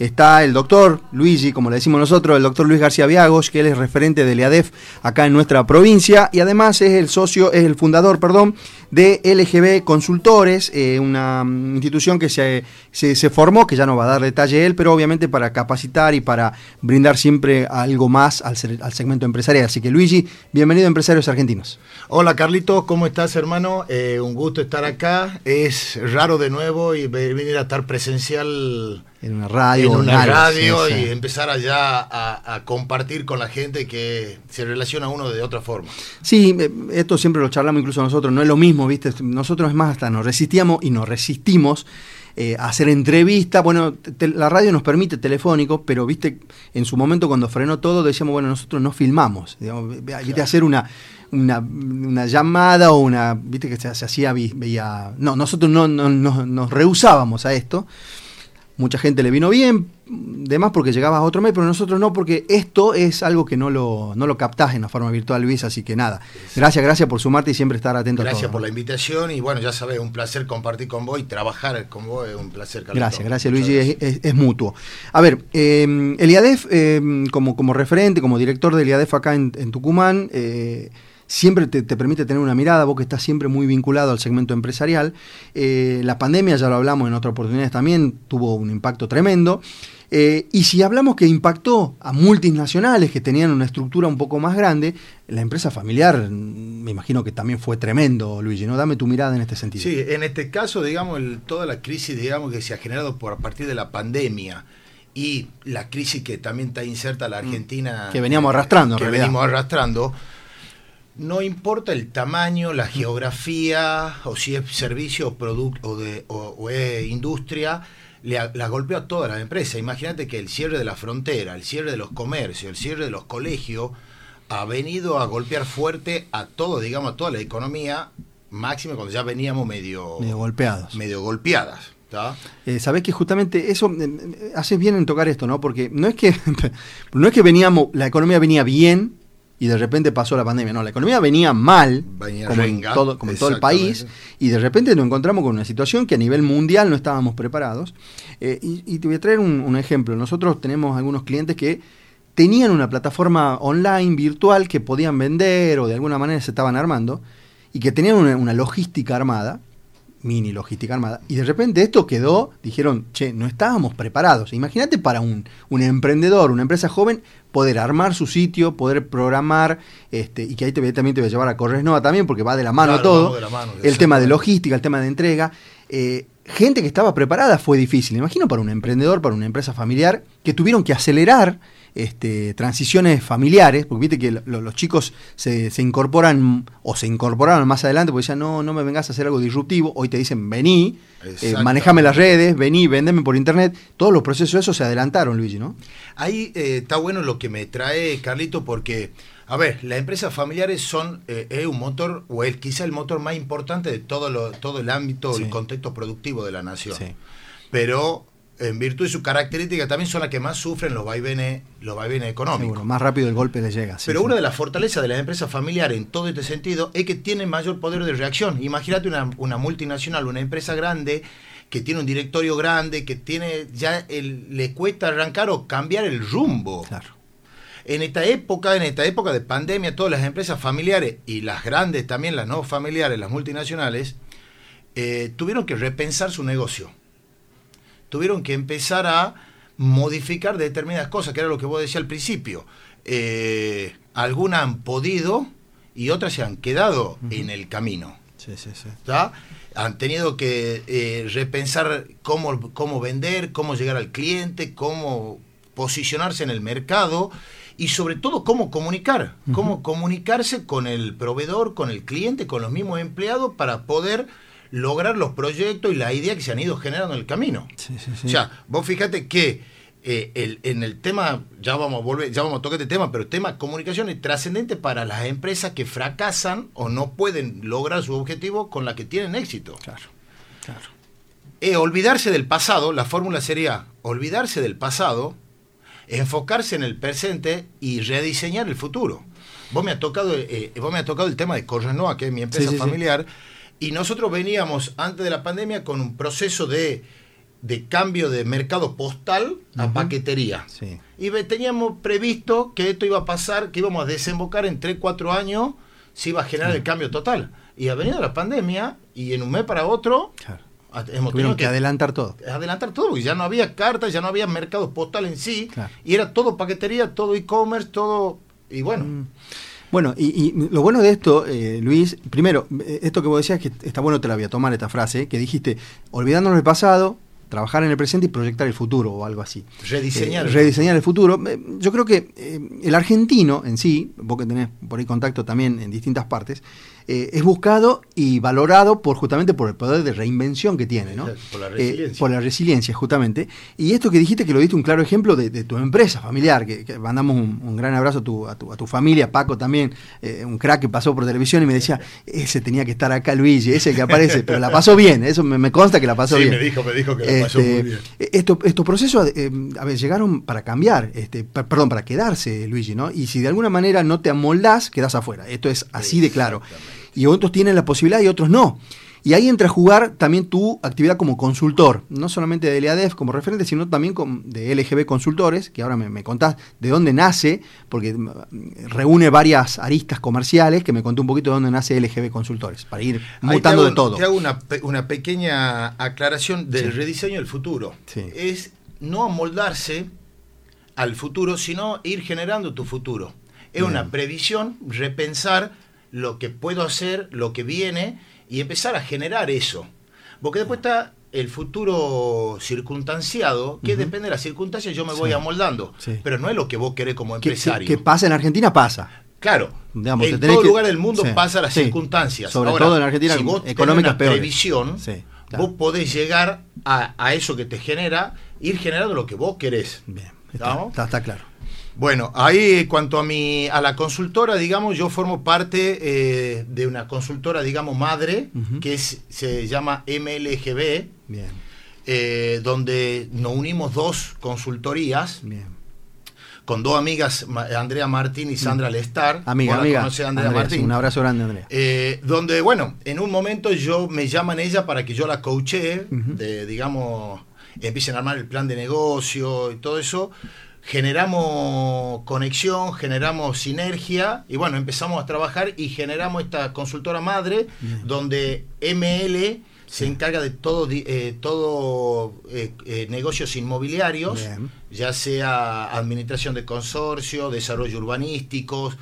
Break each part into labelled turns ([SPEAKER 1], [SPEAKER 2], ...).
[SPEAKER 1] está el doctor Luigi, como le decimos nosotros, el doctor Luis García Viagos, que él es referente del IADEF acá en nuestra provincia y además es el socio, es el fundador, perdón, de LGB Consultores, eh, una institución que se, se, formó, que ya no va a dar detalle él, pero obviamente para capacitar y para brindar siempre algo más al, al segmento empresarial. Así que Luigi, bienvenido a Empresarios Argentinos.
[SPEAKER 2] Hola Carlitos, ¿cómo estás hermano? Eh, un gusto estar acá. Es raro de nuevo y venir a estar presencial
[SPEAKER 1] en una radio.
[SPEAKER 2] En una radio y empezar allá a, compartir con la gente que se relaciona uno de otra forma.
[SPEAKER 1] Sí, eh, esto siempre lo charlamos incluso nosotros, no es lo mismo, ¿viste? Nosotros es más, hasta nos resistíamos y nos resistimos. Eh, a hacer entrevistas, bueno, la radio nos permite telefónico, pero viste, en su momento cuando frenó todo decíamos, bueno, nosotros no filmamos, digamos, viste, hacer una, una, llamada o una, viste que se, hacía, veía, no, nosotros no, no, nos rehusábamos a esto, mucha gente le vino bien, demás porque llegabas a otro mes, pero nosotros no, porque esto es algo que no lo, no lo captás en la forma virtual, Luis, así que nada. Gracias, gracias por sumarte y siempre estar atento
[SPEAKER 2] gracias
[SPEAKER 1] a todo.
[SPEAKER 2] por la invitación y bueno, ya sabes, un placer compartir con vos y trabajar con vos es un placer.
[SPEAKER 1] Gracias, gracias Luigi, es, mutuo. A ver, eh, el IADEF, eh, como, como referente, como director del IADEF acá en, en Tucumán, eh, siempre te, permite tener una mirada, vos que estás siempre muy vinculado al segmento empresarial. Eh, la pandemia, ya lo hablamos en otras oportunidades también, tuvo un impacto tremendo. Eh, y si hablamos que impactó a multinacionales que tenían una estructura un poco más grande, la empresa familiar mm, me imagino que también fue tremendo, Luigi, ¿no? Dame tu mirada en este sentido.
[SPEAKER 2] Sí, en este caso, digamos, toda la crisis, digamos, que se ha generado por a partir de la pandemia y la crisis que también está inserta la mm. Argentina.
[SPEAKER 1] Que veníamos arrastrando,
[SPEAKER 2] Que veníamos arrastrando no importa el tamaño, la geografía, o si es servicio o producto o, es industria, la golpeó a todas las empresas. Imagínate que el cierre de la frontera, el cierre de los comercios, el cierre de los colegios, ha venido a golpear fuerte a todo, digamos, a toda la economía, máximo cuando ya veníamos medio,
[SPEAKER 1] medio golpeados.
[SPEAKER 2] Medio golpeadas.
[SPEAKER 1] Eh, Sabés que justamente eso, eh, eh, haces bien en tocar esto, ¿no? Porque no es que, no es que veníamos, la economía venía bien, y de repente pasó la pandemia. No, la economía venía mal, como, en todo, como todo el país, y de repente nos encontramos con una situación que a nivel mundial no estábamos preparados. Eh, y, te voy a traer un, ejemplo. Nosotros tenemos algunos clientes que tenían una plataforma online virtual que podían vender o de alguna manera se estaban armando y que tenían una logística armada mini logística armada. Y de repente esto quedó, dijeron, che, no estábamos preparados. Imagínate para un, un, emprendedor, una empresa joven, poder armar su sitio, poder programar, este, y que ahí te, también te voy a llevar a Corresnova también, porque va de la mano todo. el tema de logística, el tema de entrega. Eh, gente que estaba preparada fue difícil. Imagino para un emprendedor, para una empresa familiar, que tuvieron que acelerar este, transiciones familiares, porque viste que los chicos se, incorporan o se incorporaron más adelante porque decían, no, no me vengas a hacer algo disruptivo, hoy te dicen, vení, eh, manejame las redes, vení, vendeme por internet, todos los procesos esos se adelantaron, Luigi, ¿no?
[SPEAKER 2] Ahí eh, está bueno lo que me trae Carlito porque... A ver, las empresas familiares son eh, un motor, o el, quizá el motor más importante de todo, lo, todo el ámbito, el contexto productivo de la nación. Pero en virtud de su característica, también son las que más sufren los vaivenes, los vaivenes económicos.
[SPEAKER 1] más rápido el golpe les llega.
[SPEAKER 2] Pero una de las fortalezas de las empresas familiares en todo este sentido es que tienen mayor poder de reacción. Imagínate una, una multinacional, una empresa grande que tiene un directorio grande, que tiene ya le cuesta arrancar o cambiar el rumbo.
[SPEAKER 1] Claro.
[SPEAKER 2] En esta época, en esta época de pandemia, todas las empresas familiares y las grandes también, las no familiares, las multinacionales, eh, tuvieron que repensar su negocio tuvieron que empezar a modificar determinadas cosas, que era lo que vos decías al principio. Eh, algunas han podido y otras se han quedado en el camino.
[SPEAKER 1] Sí, sí, sí.
[SPEAKER 2] Han tenido que eh, repensar cómo, cómo vender, cómo llegar al cliente, cómo posicionarse en el mercado y sobre todo cómo comunicar, cómo comunicarse con el proveedor, con el cliente, con los mismos empleados para poder lograr los proyectos y la idea que se han ido generando en el camino. O sea, vos fíjate que eh, el, en el tema, ya vamos a volver, ya vamos a tocar este tema, pero el tema comunicación es trascendente para las empresas que fracasan o no pueden lograr su objetivo con la que tienen éxito.
[SPEAKER 1] Claro, claro.
[SPEAKER 2] Eh, olvidarse del pasado, la fórmula sería olvidarse del pasado, enfocarse en el presente y rediseñar el futuro. Vos me ha tocado, eh, vos me ha tocado el tema de Correnoa, que es mi empresa familiar. Y nosotros veníamos antes de la pandemia con un proceso de de cambio de mercado postal a paquetería. Y teníamos previsto que esto iba a pasar, que íbamos a desembocar en 3, 4 años, se iba a generar el cambio total. Y ha venido la pandemia y en un mes para otro
[SPEAKER 1] hemos tenido que, adelantar todo.
[SPEAKER 2] Adelantar todo, porque ya no había cartas, ya no había mercado postal en sí, y era todo paquetería, todo e-commerce, todo... Y bueno. Mm.
[SPEAKER 1] Bueno, y, lo bueno de esto, eh, Luis, primero, eh, esto que vos decías, que está bueno te la voy a tomar esta frase, que dijiste, olvidándonos del pasado, trabajar en el presente y proyectar el futuro o algo así.
[SPEAKER 2] Rediseñar.
[SPEAKER 1] Eh, rediseñar el futuro. Yo creo que el argentino en sí, vos que tenés por ahí contacto también en distintas partes, eh, es buscado y valorado por justamente por el poder de reinvención que tiene, ¿no?
[SPEAKER 2] Por la eh, resiliencia.
[SPEAKER 1] por la resiliencia, justamente. Y esto que dijiste que lo diste un claro ejemplo de, tu empresa familiar, que, mandamos un, gran abrazo a tu, a tu, familia, Paco también, eh, un crack que pasó por televisión y me decía, ese tenía que estar acá Luigi, ese que aparece, pero la pasó bien, eso me, consta que la pasó bien.
[SPEAKER 2] Sí, me dijo, me dijo que la pasó muy este, bien.
[SPEAKER 1] estos procesos, a ver, llegaron para cambiar, este, perdón, para quedarse, Luigi, ¿no? Y si de alguna manera no te amoldás, quedás afuera. Esto es así de claro y otros tienen la posibilidad y otros no. Y ahí entra a jugar también tu actividad como consultor, no solamente de LADEF como referente, sino también de LGB Consultores, que ahora me, contás de dónde nace, porque mm, reúne varias aristas comerciales, que me contó un poquito de dónde nace LGB Consultores, para ir mutando de todo.
[SPEAKER 2] Te hago una, una pequeña aclaración del rediseño del futuro. Es no amoldarse al futuro, sino ir generando tu futuro. Es una previsión, repensar lo que puedo hacer, lo que viene, y empezar a generar eso. Porque después está el futuro circunstanciado, que depende de las circunstancias, yo me voy amoldando. Pero no es lo que vos querés como empresario.
[SPEAKER 1] Que, pasa en Argentina, pasa.
[SPEAKER 2] Claro, en todo lugar del mundo pasa las circunstancias.
[SPEAKER 1] Sobre todo en Argentina,
[SPEAKER 2] si vos económicas una previsión, vos podés llegar a, eso que te genera, ir generando lo que vos querés.
[SPEAKER 1] Bien, está claro.
[SPEAKER 2] Bueno, ahí cuanto a mi a la consultora, digamos, yo formo parte eh, de una consultora, digamos, madre, que se llama MLGB, eh, donde nos unimos dos consultorías. Con dos amigas, Andrea Martín y Sandra Lestar.
[SPEAKER 1] Amiga, amiga. Andrea, Martín. un abrazo grande, Andrea.
[SPEAKER 2] Eh, donde, bueno, en un momento yo me llaman ella para que yo la coache, de, digamos, empiecen a armar el plan de negocio y todo eso generamos conexión, generamos sinergia y bueno, empezamos a trabajar y generamos esta consultora madre donde ML se encarga de todo, eh, todo eh, eh, negocios inmobiliarios, ya sea administración de consorcio, desarrollo urbanísticos,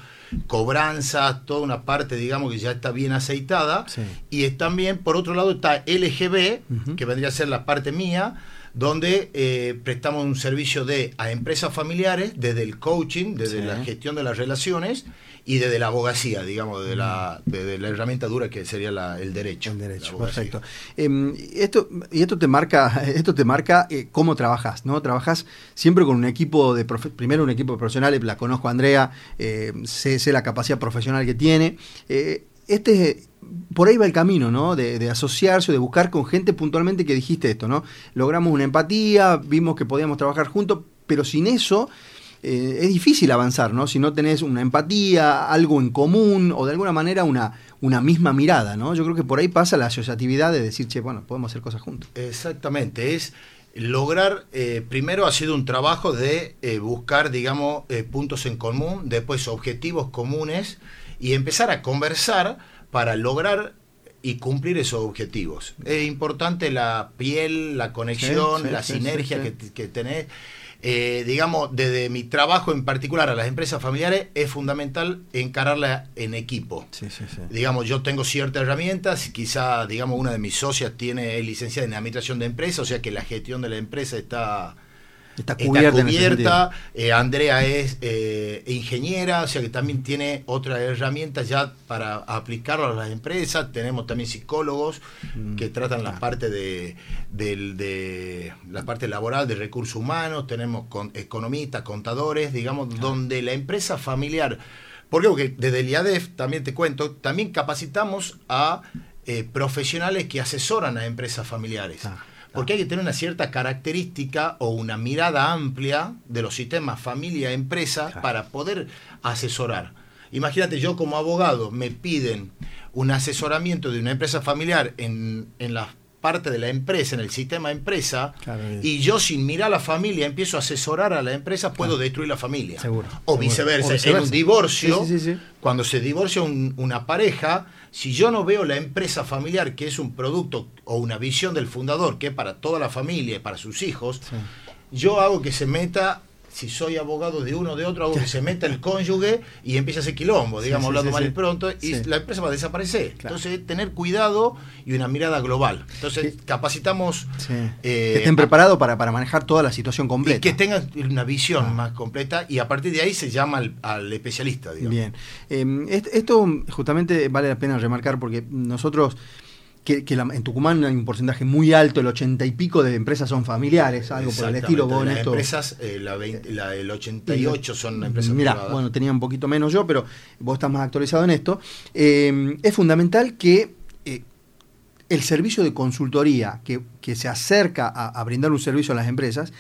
[SPEAKER 2] cobranza, toda una parte, digamos, que ya está bien aceitada. Y también, por otro lado, está LGB, que vendría a ser la parte mía, donde eh, prestamos un servicio de a empresas familiares, desde el coaching, desde la gestión de las relaciones y desde la abogacía, digamos, desde, la, mm. la herramienta dura que sería el derecho.
[SPEAKER 1] El derecho, perfecto. Em, esto, y esto te marca, esto te marca eh, cómo trabajas, ¿no? Trabajas siempre con un equipo de primero un equipo de profesionales, la conozco a Andrea, eh, sé, sé, la capacidad profesional que tiene. Este por ahí va el camino, ¿no? De, asociarse, de buscar con gente puntualmente que dijiste esto, ¿no? Logramos una empatía, vimos que podíamos trabajar juntos, pero sin eso eh, es difícil avanzar, ¿no? Si no tenés una empatía, algo en común o de alguna manera una, una misma mirada, ¿no? Yo creo que por ahí pasa la asociatividad de decir, che, bueno, podemos hacer cosas juntos.
[SPEAKER 2] Exactamente, es lograr, eh, primero ha sido un trabajo de eh, buscar, digamos, puntos en común, después objetivos comunes y empezar a conversar para lograr y cumplir esos objetivos. Es importante la piel, la conexión, la sinergia que, que, tenés. Eh, digamos, desde mi trabajo en particular a las empresas familiares, es fundamental encararla en equipo. Digamos, yo tengo ciertas herramientas, quizá, digamos, una de mis socias tiene licenciada en administración de empresas, o sea que la gestión de la empresa está Está cubierta. Eh, Andrea es eh, ingeniera, o sea que también tiene otras herramientas ya para aplicarlo a las empresas. Tenemos también psicólogos mm, que tratan la parte de, la parte laboral de recursos humanos. Tenemos con, economistas, contadores, digamos, donde la empresa familiar. ¿Por qué? Porque desde el IADEF, también te cuento, también capacitamos a eh, profesionales que asesoran a empresas familiares. Ah. Porque hay que tener una cierta característica o una mirada amplia de los sistemas familia-empresa para poder asesorar. Imagínate, yo como abogado me piden un asesoramiento de una empresa familiar en, en las parte de la empresa, en el sistema empresa, y yo sin mirar a la familia empiezo a asesorar a la empresa, puedo destruir la familia.
[SPEAKER 1] Seguro.
[SPEAKER 2] O, Viceversa. En un divorcio, cuando se divorcia una pareja, si yo no veo la empresa familiar, que es un producto o una visión del fundador, que es para toda la familia y para sus hijos, yo hago que se meta si soy abogado de uno o de otro, hago que se meta el cónyuge y empieza hacer quilombo, digamos, hablando mal y pronto, y la empresa va a desaparecer. Entonces, tener cuidado y una mirada global. Entonces, capacitamos...
[SPEAKER 1] Eh, que estén preparados para, para manejar toda la situación completa.
[SPEAKER 2] Y que tengan una visión ah. más completa y a partir de ahí se llama al, especialista. Digamos.
[SPEAKER 1] Bien. Em, esto justamente vale la pena remarcar porque nosotros que, en Tucumán hay un porcentaje muy alto, el ochenta y pico de empresas son familiares, algo por el estilo.
[SPEAKER 2] Vos las empresas, eh, la, el 88 son empresas
[SPEAKER 1] Mira, bueno, tenía un poquito menos yo, pero vos estás más actualizado en esto. Eh, es fundamental que eh, el servicio de consultoría que, se acerca a, brindar un servicio a las empresas,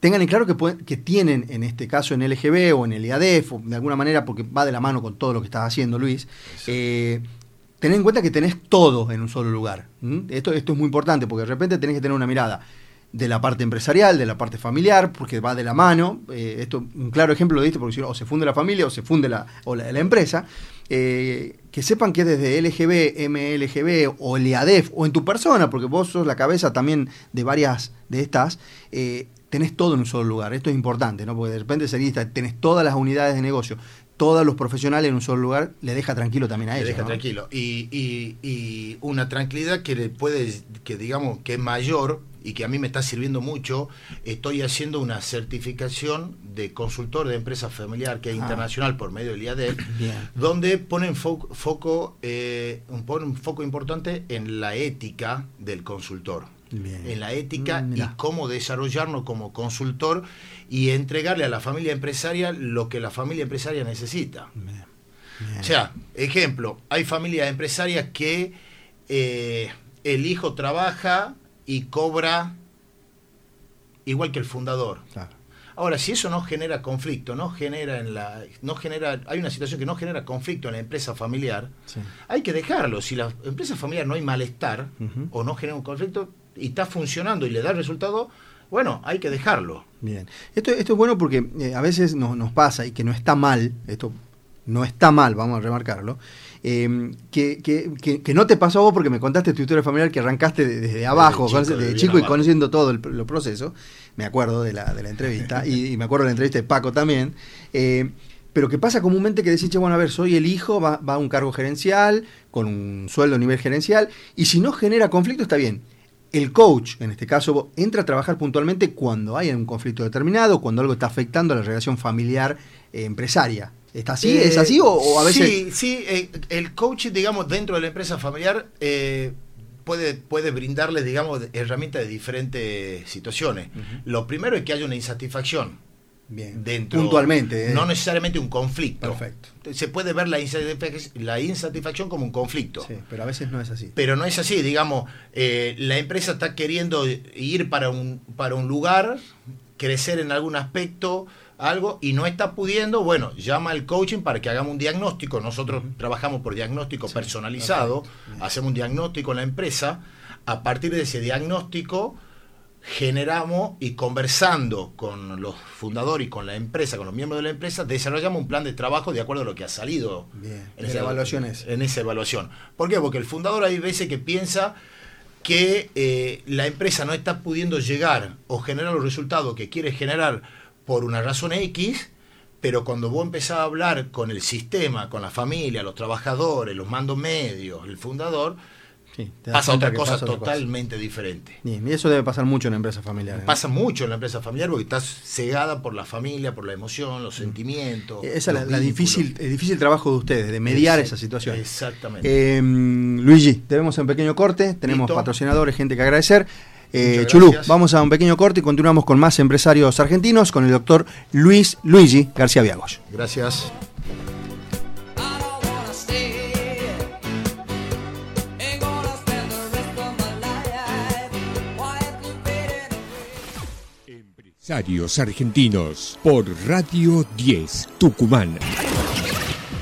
[SPEAKER 1] tengan en claro que, que tienen, en este caso en LGB o en el IADEF, o de alguna manera, porque va de la mano con todo lo que estás haciendo, Luis, Tened en cuenta que tenés todo en un solo lugar. Esto, esto es muy importante porque de repente tenés que tener una mirada de la parte empresarial, de la parte familiar, porque va de la mano. Eh, esto, un claro ejemplo lo diste, porque o se funde la familia o se funde la, o la, empresa. Eh, que sepan que desde LGB, MLGB o el IADEF o en tu persona, porque vos sos la cabeza también de varias de estas, eh, tenés todo en un solo lugar. Esto es importante, ¿no? Porque de repente tenés todas las unidades de negocio, todos los profesionales en un solo lugar, le deja tranquilo también a ellos.
[SPEAKER 2] Le deja tranquilo. Y, y, una tranquilidad que le puede, que digamos que es mayor y que a mí me está sirviendo mucho, estoy haciendo una certificación de consultor de empresa familiar que es ah. internacional por medio del IADEL, donde ponen foco, eh, pone un foco importante en la ética del consultor en la ética mm, y cómo desarrollarnos como consultor y entregarle a la familia empresaria lo que la familia empresaria necesita. O sea, ejemplo, hay familias empresarias que eh, el hijo trabaja y cobra igual que el fundador. Ahora, si eso no genera conflicto, no genera en la, no genera, hay una situación que no genera conflicto en la empresa familiar, hay que dejarlo. Si la empresa familiar no hay malestar o no genera un conflicto, y está funcionando y le da resultado, bueno, hay que dejarlo.
[SPEAKER 1] Bien. Esto, esto es bueno porque eh, a veces nos, nos pasa y que no está mal, esto no está mal, vamos a remarcarlo, eh, que, que, no te pasó a vos porque me contaste tu historia familiar que arrancaste desde abajo, de chico, y conociendo todo el, proceso, me acuerdo de la, de la entrevista, y, me acuerdo de la entrevista de Paco también, eh, pero que pasa comúnmente que decís, bueno, a ver, soy el hijo, va, va a un cargo gerencial, con un sueldo a nivel gerencial, y si no genera conflicto está bien el coach, en este caso, entra a trabajar puntualmente cuando hay un conflicto determinado, cuando algo está afectando a la relación familiar eh, empresaria. ¿Está así? ¿Es así o, a veces...?
[SPEAKER 2] Sí, sí. Eh, el coach, digamos, dentro de la empresa familiar eh, puede, puede brindarles, digamos, herramientas de diferentes situaciones. Lo primero es que haya una insatisfacción
[SPEAKER 1] Bien. Dentro, Puntualmente.
[SPEAKER 2] ¿eh? No necesariamente un conflicto.
[SPEAKER 1] Perfecto.
[SPEAKER 2] Se puede ver la insatisfacción, como un conflicto.
[SPEAKER 1] Sí, pero a veces no es así.
[SPEAKER 2] Pero no es así, digamos, eh, la empresa está queriendo ir para un, para un lugar, crecer en algún aspecto, algo, y no está pudiendo, bueno, llama al coaching para que hagamos un diagnóstico. Nosotros trabajamos por diagnóstico personalizado, hacemos un diagnóstico en la empresa, a partir de ese diagnóstico generamos y conversando con los fundadores y con la empresa, con los miembros de la empresa, desarrollamos un plan de trabajo de acuerdo a lo que ha salido
[SPEAKER 1] en, esa evaluación
[SPEAKER 2] en esa evaluación. ¿Por qué? Porque el fundador hay veces que piensa que eh, la empresa no está pudiendo llegar o generar los resultados que quiere generar por una razón X, pero cuando vos empezás a hablar con el sistema, con la familia, los trabajadores, los mandos medios, el fundador, pasa otra cosa totalmente diferente.
[SPEAKER 1] Y eso debe pasar mucho en la empresa familiar.
[SPEAKER 2] Pasa mucho en la empresa familiar porque estás cegada por la familia, por la emoción, los mm. sentimientos.
[SPEAKER 1] Esa es la, difícil, el difícil trabajo de ustedes, de mediar esa situación.
[SPEAKER 2] Exactamente.
[SPEAKER 1] Em, Luigi, tenemos un pequeño corte, tenemos patrocinadores, gente que agradecer. Eh, Chulú, vamos a un pequeño corte y continuamos con más empresarios argentinos con el doctor Luis Luigi García Viagos.
[SPEAKER 2] Gracias.
[SPEAKER 3] Empresarios Argentinos por Radio 10 Tucumán.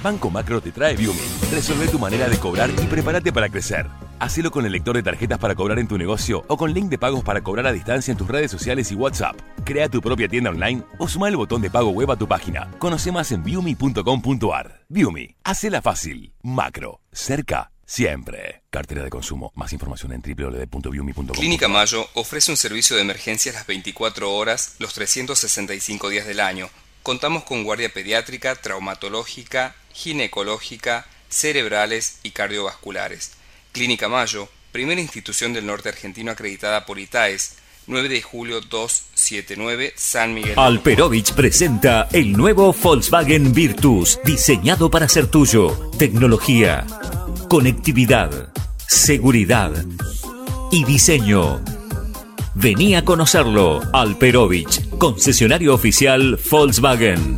[SPEAKER 3] Banco Macro te trae Viumi. Resolve tu manera de cobrar y prepárate para crecer. Hacelo con el lector de tarjetas para cobrar en tu negocio o con link de pagos para cobrar a distancia en tus redes sociales y WhatsApp. Crea tu propia tienda online o suma el botón de pago web a tu página. Conoce más en viumi.com.ar. Viumi, hacela fácil. Macro, cerca siempre. Cartera de consumo. Más información en www.viumi.com.
[SPEAKER 4] Clínica Mayo ofrece un servicio de emergencias las 24 horas, los 365 días del año. Contamos con guardia pediátrica, traumatológica, ginecológica, cerebrales y cardiovasculares. Clínica Mayo, primera institución del norte argentino acreditada por ITAES, 9 de julio 279 San Miguel.
[SPEAKER 5] Alperovich presenta el nuevo Volkswagen Virtus, diseñado para ser tuyo. Tecnología, conectividad, seguridad y diseño. Vení a conocerlo. Alperovich, concesionario oficial Volkswagen.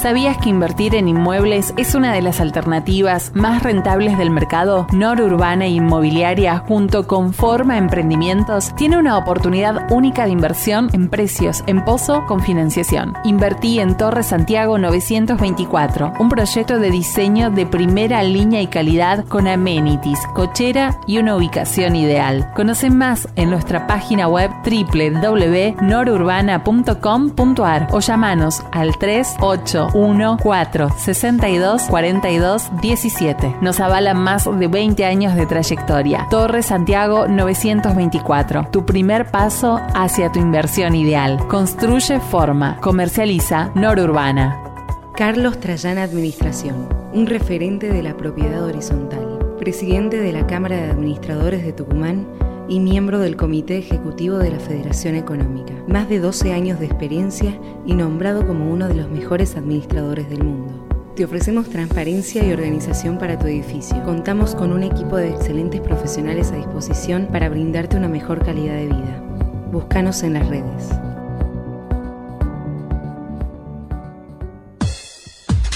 [SPEAKER 6] ¿Sabías que invertir en inmuebles es una de las alternativas más rentables del mercado? Norurbana Inmobiliaria, junto con Forma Emprendimientos, tiene una oportunidad única de inversión en precios en pozo con financiación. Invertí en Torre Santiago 924, un proyecto de diseño de primera línea y calidad con amenities, cochera y una ubicación ideal. Conoce más en nuestra página web www.norurbana.com.ar o llamanos al 38 1 4 62 42 17. Nos avalan más de 20 años de trayectoria. Torre Santiago 924. Tu primer paso hacia tu inversión ideal. Construye forma. Comercializa Norurbana.
[SPEAKER 7] Carlos Trayana Administración, un referente de la propiedad horizontal, presidente de la Cámara de Administradores de Tucumán y miembro del Comité Ejecutivo de la Federación Económica. Más de 12 años de experiencia y nombrado como uno de los mejores administradores del mundo. Te ofrecemos transparencia y organización para tu edificio. Contamos con un equipo de excelentes profesionales a disposición para brindarte una mejor calidad de vida. Búscanos en las redes.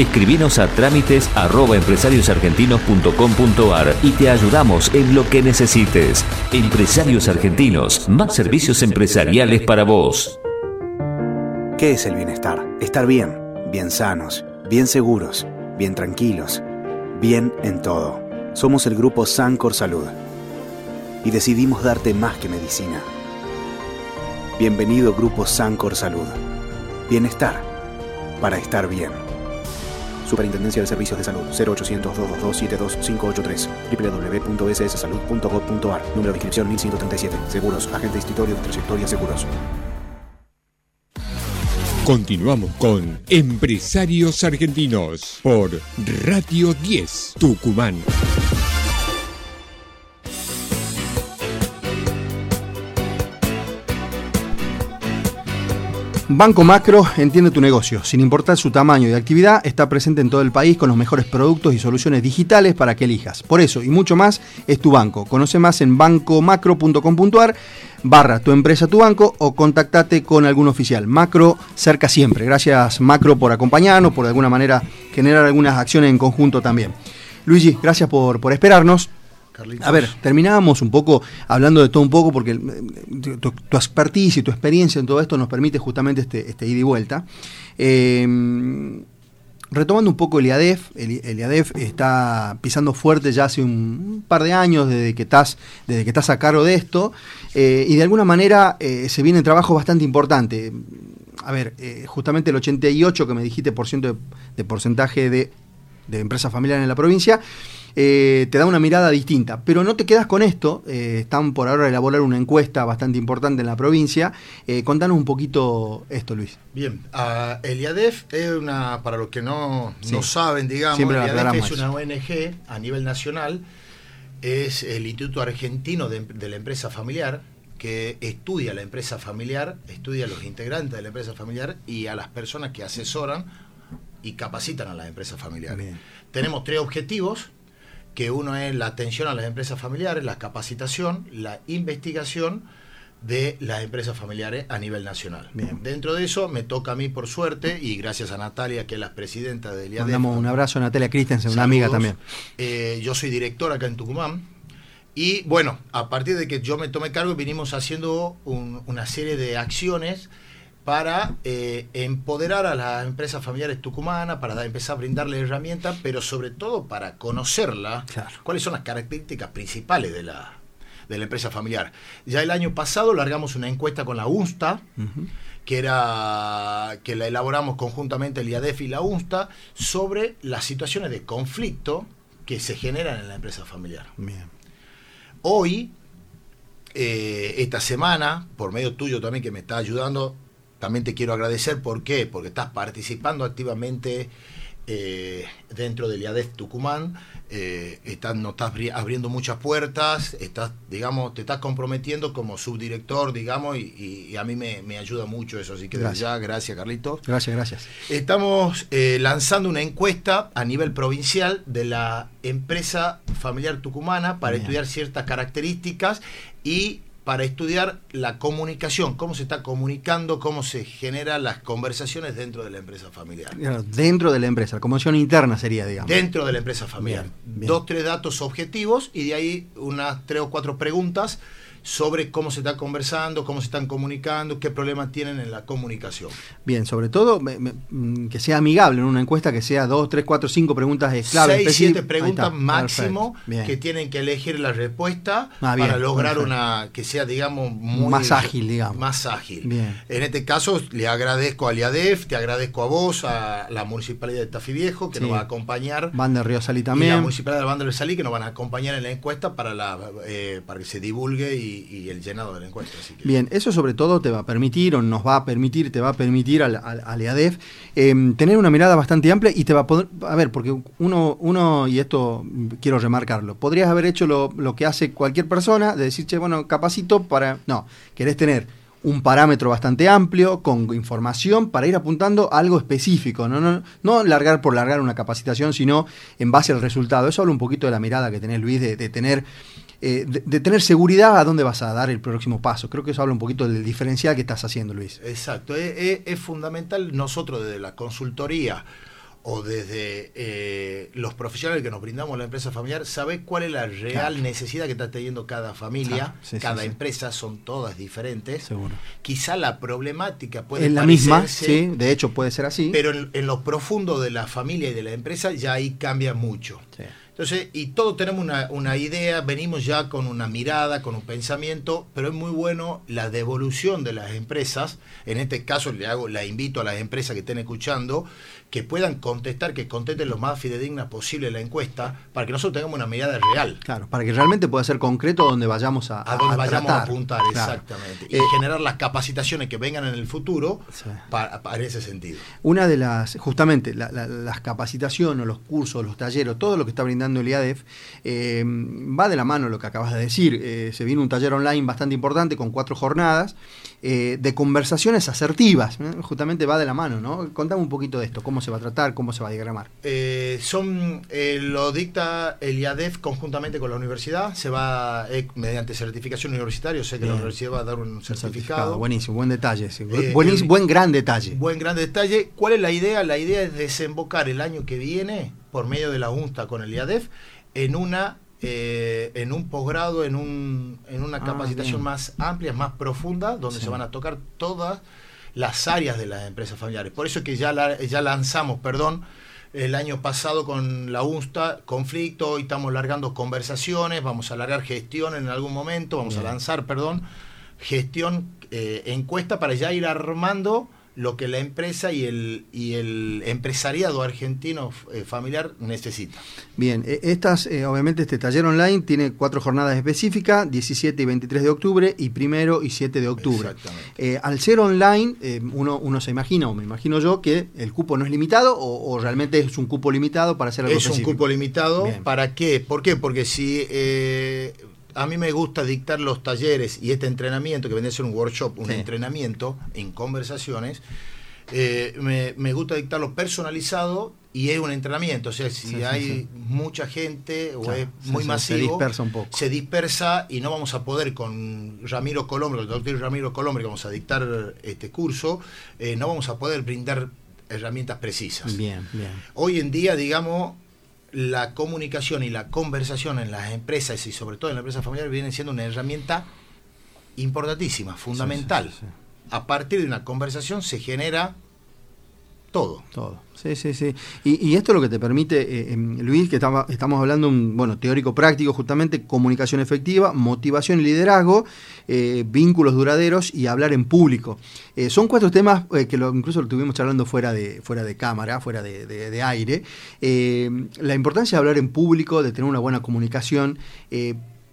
[SPEAKER 5] Escribinos a trámites y te ayudamos en lo que necesites. Empresarios Argentinos, más servicios empresariales para vos.
[SPEAKER 8] ¿Qué es el bienestar? Estar bien, bien sanos, bien seguros, bien tranquilos, bien en todo. Somos el grupo Sancor Salud y decidimos darte más que medicina. Bienvenido Grupo Sancor Salud. Bienestar para estar bien. Superintendencia de Servicios de Salud 0800 222 72583 www.sssalud.gov.ar Número de inscripción 1137 Seguros, agente institutorio de trayectoria seguros.
[SPEAKER 9] Continuamos con Empresarios Argentinos por Radio 10 Tucumán.
[SPEAKER 1] Banco Macro entiende tu negocio. Sin importar su tamaño y actividad, está presente en todo el país con los mejores productos y soluciones digitales para que elijas. Por eso y mucho más es tu banco. Conoce más en bancomacro.com.ar barra tu empresa, tu banco o contactate con algún oficial. Macro cerca siempre. Gracias Macro por acompañarnos, por de alguna manera generar algunas acciones en conjunto también. Luigi, gracias por, por esperarnos. A ver, terminábamos un poco hablando de todo un poco porque eh, tu, tu, expertise y tu experiencia en todo esto nos permite justamente este, este ida y vuelta. Eh, retomando un poco el IADEF, el, IADEF está pisando fuerte ya hace un par de años desde que estás, desde que estás a cargo de esto eh, y de alguna manera eh, se viene trabajo bastante importante. A ver, eh, justamente el 88 que me dijiste por ciento de, porcentaje de empresas familiares en la provincia eh, te da una mirada distinta. Pero no te quedas con esto, eh, están por ahora elaborar una encuesta bastante importante en la provincia. Eh, contanos un poquito esto, Luis.
[SPEAKER 2] Bien, uh, el IADEF es una, para los que no, no saben, digamos, el IADEF es una ONG a nivel nacional, es el Instituto Argentino de, de la Empresa Familiar, que estudia la empresa familiar, estudia a los integrantes de la empresa familiar y a las personas que asesoran y capacitan a las empresas familiares. Tenemos tres objetivos, que uno es la atención a las empresas familiares, la capacitación, la investigación de las empresas familiares a nivel nacional. Dentro de eso me toca a mí por suerte y gracias a Natalia que es la presidenta del IADEF.
[SPEAKER 1] Damos un abrazo a Natalia Christensen, una amiga también.
[SPEAKER 2] Eh, yo soy director acá en Tucumán y bueno, a partir de que yo me tomé cargo vinimos haciendo una serie de acciones para eh, empoderar a las empresas familiares tucumanas, para empezar a brindarle herramientas, pero sobre todo para conocerla, cuáles son las características principales de la, de la empresa familiar. Ya el año pasado largamos una encuesta con la UNSTA, que era que la elaboramos conjuntamente el IADEF y la UNSTA, sobre las situaciones de conflicto que se generan en la empresa familiar. Hoy, eh, esta semana, por medio tuyo también que me está ayudando, también te quiero agradecer. ¿Por qué? Porque estás participando activamente eh, dentro del IADEF Tucumán. Eh, estás, nos estás abriendo muchas puertas, estás, digamos, te estás comprometiendo como subdirector, digamos, y, a mí me, ayuda mucho eso. Así que desde ya, gracias, Carlitos.
[SPEAKER 1] Gracias, gracias.
[SPEAKER 2] Estamos eh, lanzando una encuesta a nivel provincial de la empresa familiar tucumana para estudiar ciertas características y para estudiar la comunicación, cómo se está comunicando, cómo se generan las conversaciones dentro de la empresa familiar.
[SPEAKER 1] Dentro de la empresa, la comunicación interna sería, digamos.
[SPEAKER 2] Dentro de la empresa familiar. Dos, tres datos objetivos y de ahí unas tres o cuatro preguntas sobre cómo se está conversando, cómo se están comunicando, qué problemas tienen en la comunicación.
[SPEAKER 1] Bien, sobre todo mm, que sea amigable en una encuesta, que sea dos, tres, cuatro, cinco preguntas clave.
[SPEAKER 2] Seis, siete preguntas máximo que tienen que elegir la respuesta ah, para lograr una que sea, digamos,
[SPEAKER 1] más ágil, digamos.
[SPEAKER 2] Más ágil. Bien. En este caso, le agradezco a IADEF, te agradezco a vos, a la Municipalidad de Tafí Viejo, que nos va a acompañar.
[SPEAKER 1] Van de Río Salí también. Y
[SPEAKER 2] la Municipalidad de Van de Salí, que nos van a acompañar en la encuesta para, la, eh, para que se divulgue y y, el llenado del encuentro.
[SPEAKER 1] Bien, eso sobre todo te va a permitir, o nos va a permitir, te va a permitir al, al, EADEF em, tener una mirada bastante amplia y te va a poder, a ver, porque uno, uno y esto quiero remarcarlo, podrías haber hecho lo, que hace cualquier persona, de decir, che, bueno, capacito para... No, querés tener un parámetro bastante amplio, con información para ir apuntando a algo específico, ¿no? No, no largar por largar una capacitación, sino en base al resultado. Eso habla un poquito de la mirada que tenés, Luis, de tener eh, de, tener seguridad a dónde vas a dar el próximo paso. Creo que eso habla un poquito del diferencial que estás haciendo, Luis.
[SPEAKER 2] Exacto, es, fundamental nosotros desde la consultoría o desde eh, los profesionales que nos brindamos la empresa familiar, saber cuál es la real necesidad que está teniendo cada familia, cada empresa, son todas diferentes.
[SPEAKER 1] Seguro.
[SPEAKER 2] Quizá la problemática puede
[SPEAKER 1] ser la misma, sí, de hecho puede ser así.
[SPEAKER 2] Pero en, en, lo profundo de la familia y de la empresa ya ahí cambia mucho. Entonces, y todos tenemos una, idea, venimos ya con una mirada, con un pensamiento, pero es muy bueno la devolución de las empresas. En este caso, le hago, la invito a las empresas que estén escuchando que puedan contestar, que contesten lo más fidedigna posible la encuesta, para que nosotros tengamos una mirada real.
[SPEAKER 1] Claro, para que realmente pueda ser concreto donde vayamos a,
[SPEAKER 2] a, donde vayamos a apuntar, exactamente. Y eh, generar las capacitaciones que vengan en el futuro para, ese sentido.
[SPEAKER 1] Una de las, justamente, las capacitaciones, los cursos, los talleres, todo lo que está brindando el IADEF, eh, va de la mano lo que acabas de decir. Eh, se viene un taller online bastante importante con cuatro jornadas de conversaciones asertivas, justamente va de la mano, ¿no? Contame un poquito de esto, cómo se va a tratar, cómo se va a diagramar.
[SPEAKER 2] Eh, son, eh, lo dicta el IADEF conjuntamente con la universidad, se va eh, mediante certificación universitaria, sé que la universidad va a dar un certificado.
[SPEAKER 1] Buenísimo, buen detalle, buen gran detalle.
[SPEAKER 2] Buen gran detalle. ¿Cuál es la idea? La idea es desembocar el año que viene, por medio de la UNSTA con el IADEF, en una en un posgrado, en, un, en una ah, capacitación más amplia, más profunda, donde se van a tocar todas las áreas de las empresas familiares. Por eso es que ya, ya lanzamos, perdón, el año pasado con la UNSTA, conflicto, hoy estamos largando conversaciones, vamos a largar gestión en algún momento, vamos a lanzar, perdón, gestión, eh, encuesta para ya ir armando lo que la empresa y el, y el empresariado argentino eh, familiar necesita.
[SPEAKER 1] Bien, e, estas, eh, obviamente este taller online tiene cuatro jornadas específicas, 17 y 23 de octubre y primero y 7 de octubre. Eh, al ser online, uno, uno se imagina, o me imagino yo, que el cupo no es limitado o, realmente es un cupo limitado para hacer algo
[SPEAKER 2] Es un cupo limitado, ¿para qué? ¿Por qué? Porque si a mí me gusta dictar los talleres y este entrenamiento, que viene a ser un workshop, un entrenamiento en conversaciones, eh, me, gusta dictarlo personalizado y es un entrenamiento. O sea, si hay mucha gente o es muy masivo, se
[SPEAKER 1] dispersa un poco.
[SPEAKER 2] Se dispersa y no vamos a poder con Ramiro Colombre, el doctor Ramiro Colombre, que vamos a dictar este curso, eh, no vamos a poder brindar herramientas precisas.
[SPEAKER 1] Bien, bien.
[SPEAKER 2] Hoy en día, digamos, la comunicación y la conversación en las empresas y sobre todo en la empresa familiar viene siendo una herramienta importantísima, fundamental. A partir de una conversación se genera todo.
[SPEAKER 1] Todo. Sí, sí, sí. Y, esto es lo que te permite, eh, em, Luis, que estamos hablando bueno, teórico práctico, justamente comunicación efectiva, motivación y liderazgo, eh, vínculos duraderos y hablar en público. Eh, son cuatro temas que incluso lo estuvimos charlando fuera de, fuera de cámara, fuera de, aire. la importancia de hablar en público, de tener una buena comunicación.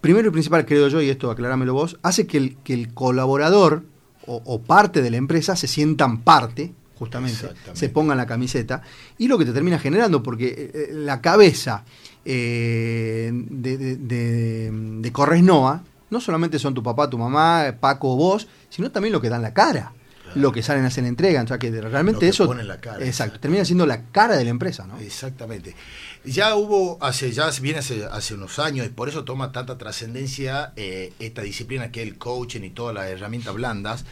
[SPEAKER 1] primero y principal, creo yo, y esto aclarámelo vos, hace que el, que el colaborador o parte de la empresa se sientan parte justamente, se pongan la camiseta, y lo que te termina generando, porque eh, eh, la cabeza eh, de, de, de, Corresnoa no solamente son tu papá, tu mamá, Paco o vos, sino también lo que dan la cara. Lo que salen a hacer entrega, o sea que realmente eso.
[SPEAKER 2] La cara,
[SPEAKER 1] exacto, termina siendo la cara de la empresa, ¿no?
[SPEAKER 2] Exactamente. Ya hubo, hace, ya viene hace, hace unos años, y por eso toma tanta trascendencia esta disciplina que es el coaching y todas las herramientas blandas,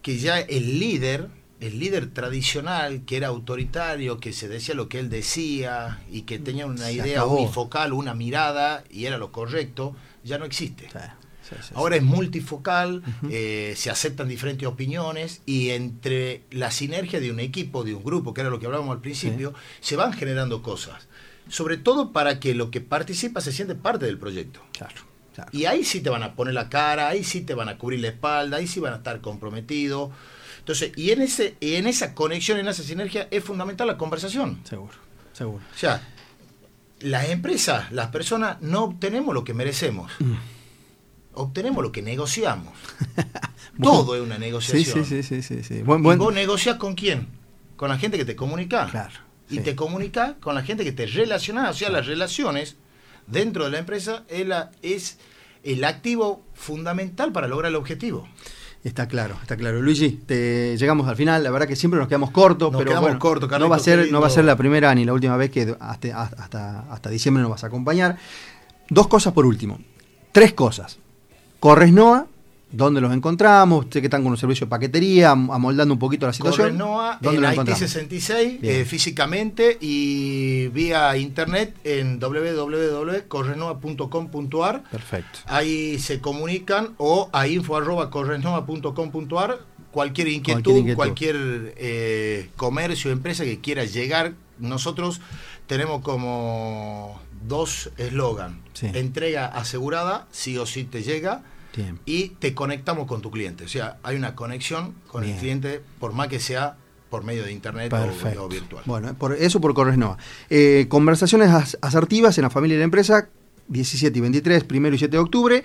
[SPEAKER 2] que ya el líder el líder tradicional, que era autoritario, que se decía lo que él decía y que tenía una idea unifocal, una mirada y era lo correcto, ya no existe. Ahora es multifocal, eh, se aceptan diferentes opiniones y entre la sinergia de un equipo, de un grupo, que era lo que hablábamos al principio, se van generando cosas. Sobre todo para que lo que participa se siente parte del proyecto. Y ahí sí te van a poner la cara, ahí sí te van a cubrir la espalda, ahí sí van a estar comprometidos. Entonces, y en, ese, en esa conexión, en esa sinergia, es fundamental la conversación.
[SPEAKER 1] Seguro, seguro.
[SPEAKER 2] O sea, las empresas, las personas, no obtenemos lo que merecemos. Mm. Obtenemos lo que negociamos. Todo es una negociación.
[SPEAKER 1] Sí, sí, sí. sí,
[SPEAKER 2] ¿Y vos negocias con quién? Con la gente que te comunica.
[SPEAKER 1] Claro.
[SPEAKER 2] Y te comunica con la gente que te relaciona. O sea, las relaciones dentro de la empresa es, es el activo fundamental para lograr el objetivo.
[SPEAKER 1] Está claro, está claro. Luigi, te, llegamos al final. La verdad que siempre nos quedamos cortos, pero bueno, no va a ser, no va a ser la primera ni la última vez que hasta, hasta, hasta diciembre nos vas a acompañar. Dos cosas por último. Tres cosas. Corres Noa, ¿Dónde los encontramos? Sé que están con un servicio de paquetería, amoldando un poquito la situación.
[SPEAKER 2] Correnoa en IT66 eh, físicamente y vía internet en www.correnoa.com.ar.
[SPEAKER 1] Perfecto.
[SPEAKER 2] Ahí se comunican o a info.correnoa.com.ar. Cualquier inquietud, cualquier, eh, comercio, empresa que quiera llegar, nosotros tenemos como dos eslogan. Entrega asegurada, sí o sí te llega y te conectamos con tu cliente. O sea, hay una conexión con el cliente, por más que sea por medio de internet o, virtual.
[SPEAKER 1] Bueno, por eso por Corres Nova. Eh, conversaciones asertivas en la familia y la empresa, 17 y 23, primero y 7 de octubre.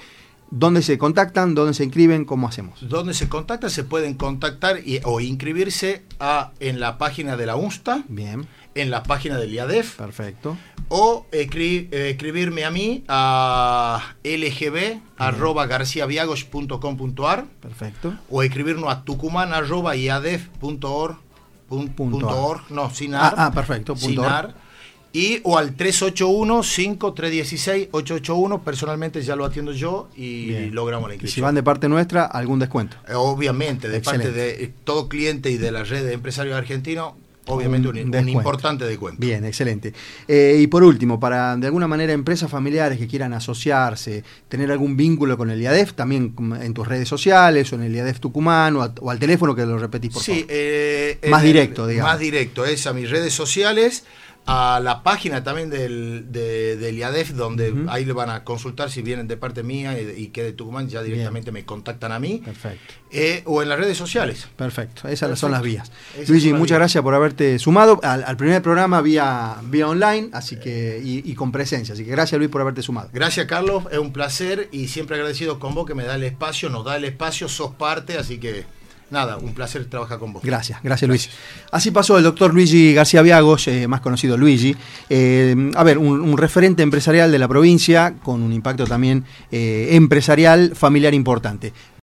[SPEAKER 1] ¿Dónde se contactan? ¿Dónde se inscriben? ¿Cómo hacemos?
[SPEAKER 2] ¿Dónde se contactan? Se pueden contactar o inscribirse a, en la página de la UNSTA.
[SPEAKER 1] Bien.
[SPEAKER 2] En la página del IADEF.
[SPEAKER 1] Perfecto
[SPEAKER 2] o escribirme a mí a lgb.garciaviagos.com.ar
[SPEAKER 1] Perfecto.
[SPEAKER 2] O escribirnos a tucuman.iadef.org. No, sin ar.
[SPEAKER 1] Ah, ah perfecto.
[SPEAKER 2] Sin Y o al 381-5316-881. Personalmente ya lo atiendo yo y logramos la inscripción.
[SPEAKER 1] si van de parte nuestra, algún descuento.
[SPEAKER 2] Eh, obviamente, de parte de todo cliente y de la red de empresarios argentinos, Obviamente un, importante descuento.
[SPEAKER 1] Bien, excelente. Eh, y por último, para de alguna manera empresas familiares que quieran asociarse, tener algún vínculo con el IADEF, también en tus redes sociales o en el IADEF Tucumán o, al teléfono que lo repetís por
[SPEAKER 2] sí,
[SPEAKER 1] favor. Eh, más directo, digamos.
[SPEAKER 2] Más directo, es a mis redes sociales a la página también del, de, del IADEF, donde ahí le van a consultar si vienen de parte mía y, que de Tucumán, ya directamente me contactan a mí.
[SPEAKER 1] Perfecto.
[SPEAKER 2] Eh, o en las redes sociales.
[SPEAKER 1] Perfecto, esas son las vías. Luigi, muchas gracias por haberte sumado al, primer programa vía, vía online así que y, con presencia. Así que gracias Luis por haberte sumado.
[SPEAKER 2] Gracias Carlos, es un placer y siempre agradecido con vos que me da el espacio, nos da el espacio, sos parte, así que nada, un placer trabajar con vos.
[SPEAKER 1] Gracias, gracias Luis. Así pasó el doctor Luigi García Viagos, eh, más conocido Luigi. Eh, a ver, un, referente empresarial de la provincia con un impacto también eh, empresarial familiar importante.